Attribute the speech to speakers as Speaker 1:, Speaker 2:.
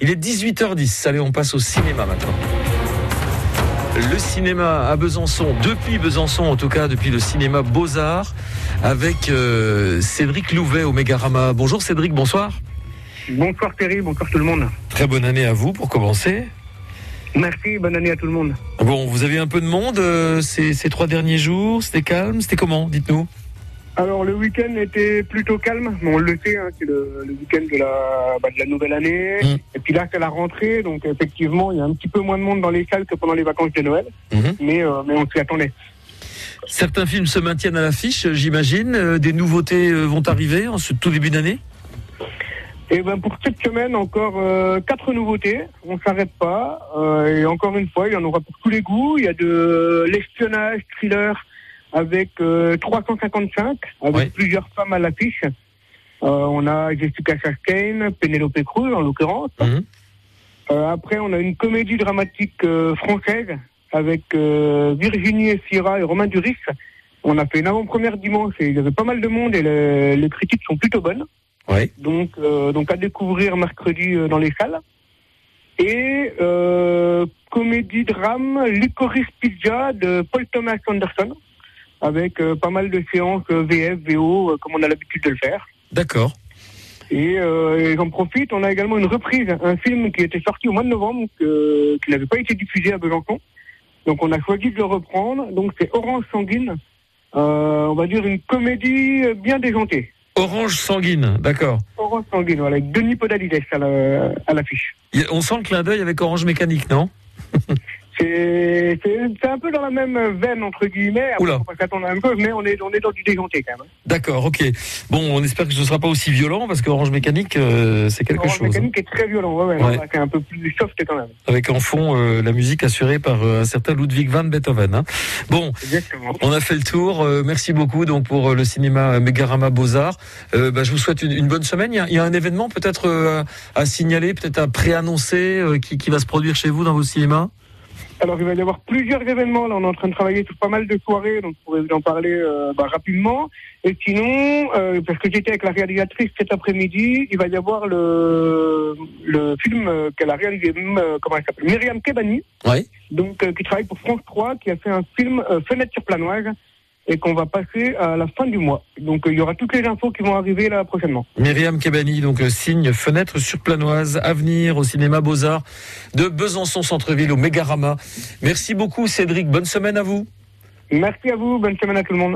Speaker 1: Il est 18h10. Allez, on passe au cinéma maintenant. Le cinéma à Besançon, depuis Besançon en tout cas, depuis le cinéma Beaux-Arts, avec euh, Cédric Louvet au Mégarama. Bonjour Cédric, bonsoir.
Speaker 2: Bonsoir Thierry, bonsoir tout le monde.
Speaker 1: Très bonne année à vous pour commencer.
Speaker 2: Merci, bonne année à tout le monde.
Speaker 1: Bon, vous avez un peu de monde euh, ces, ces trois derniers jours C'était calme C'était comment Dites-nous?
Speaker 2: Alors le week-end était plutôt calme, mais on le sait, hein, c'est le, le week-end de la, bah, de la nouvelle année.
Speaker 1: Mm.
Speaker 2: Et puis là c'est la rentrée, donc effectivement il y a un petit peu moins de monde dans les salles que pendant les vacances de Noël,
Speaker 1: Mhm.
Speaker 2: mais, euh, mais on s'y attendait.
Speaker 1: Certains films se maintiennent à l'affiche, j'imagine. Euh, Des nouveautés euh, vont arriver en ce tout début d'année?
Speaker 2: Et ben pour cette semaine encore euh, quatre nouveautés, on s'arrête pas. Euh, et encore une fois, il y en aura pour tous les goûts. Il y a de l'espionnage, thriller avec euh, 355, avec
Speaker 1: Ouais.
Speaker 2: plusieurs femmes à l'affiche. Euh, on a Jessica Chastain, Penelope Cruz en l'occurrence.
Speaker 1: Mhm.
Speaker 2: Euh, après, on a une comédie dramatique euh, française avec euh, Virginie Efira et Romain Duris. On a fait une avant-première dimanche et il y avait pas mal de monde et le- les critiques sont plutôt bonnes.
Speaker 1: Ouais.
Speaker 2: Donc, euh, donc à découvrir mercredi euh, dans les salles. Et euh, comédie drame Licorice Pizza de Paul Thomas Anderson avec euh, pas mal de séances euh, VF, VO euh, comme on a l'habitude de le faire.
Speaker 1: D'accord.
Speaker 2: Et, et j'en profite, on a également une reprise, un film qui était sorti au mois de novembre, que- qui n'avait pas été diffusé à Besançon. Donc on a choisi de le reprendre. Donc c'est Orange Sanguine, on va dire une comédie bien déjantée.
Speaker 1: Orange sanguine, d'accord.
Speaker 2: Orange Sanguine, voilà, avec Denis Podalides à la- à l'affiche.
Speaker 1: On sent le clin d'œil avec Orange Mécanique, non?
Speaker 2: C'est c'est- c'est un peu dans la même veine, entre guillemets. Après,
Speaker 1: Oula.
Speaker 2: s'attendre la même chose, mais on est, on est dans du déjanté quand même.
Speaker 1: D'accord, ok. Bon, on espère que ce ne sera pas aussi violent parce qu'Orange Mécanique, euh, c'est quelque
Speaker 2: Orange
Speaker 1: chose. hein.
Speaker 2: Mécanique est très violent, ouais, ouais, c'est un peu plus soft quand même.
Speaker 1: Avec en fond euh, la musique assurée par euh, un certain Ludwig van Beethoven. hein. Bon,
Speaker 2: Exactement.
Speaker 1: on a fait le tour. merci beaucoup donc pour le cinéma Mégarama Beaux-Arts. Bah, je vous souhaite une, une bonne semaine. Il y a, il y a un événement peut-être à signaler, peut-être à préannoncer qui, qui va se produire chez vous dans vos cinémas?
Speaker 2: Alors, il va y avoir plusieurs événements. Là, on est en train de travailler sur pas mal de soirées, donc je pourrais vous en parler euh, bah, rapidement. Et sinon, euh, parce que j'étais avec la réalisatrice cet après-midi, il va y avoir le, le film euh, qu'elle a réalisé, euh, comment elle s'appelle? Myriam Kebani,
Speaker 1: Oui.
Speaker 2: donc euh, qui travaille pour France 3, qui a fait un film euh, Fenêtre sur Planoise et qu'on va passer à la fin du mois. Donc, euh, il y aura toutes les infos qui vont arriver là prochainement.
Speaker 1: Myriam Kebani, donc euh, signe fenêtre sur Planoise, avenir au cinéma Beaux-Arts de Besançon Centre-Ville au Mégarama. Merci beaucoup Cédric, bonne semaine à vous.
Speaker 2: Merci à vous, bonne semaine à tout le monde.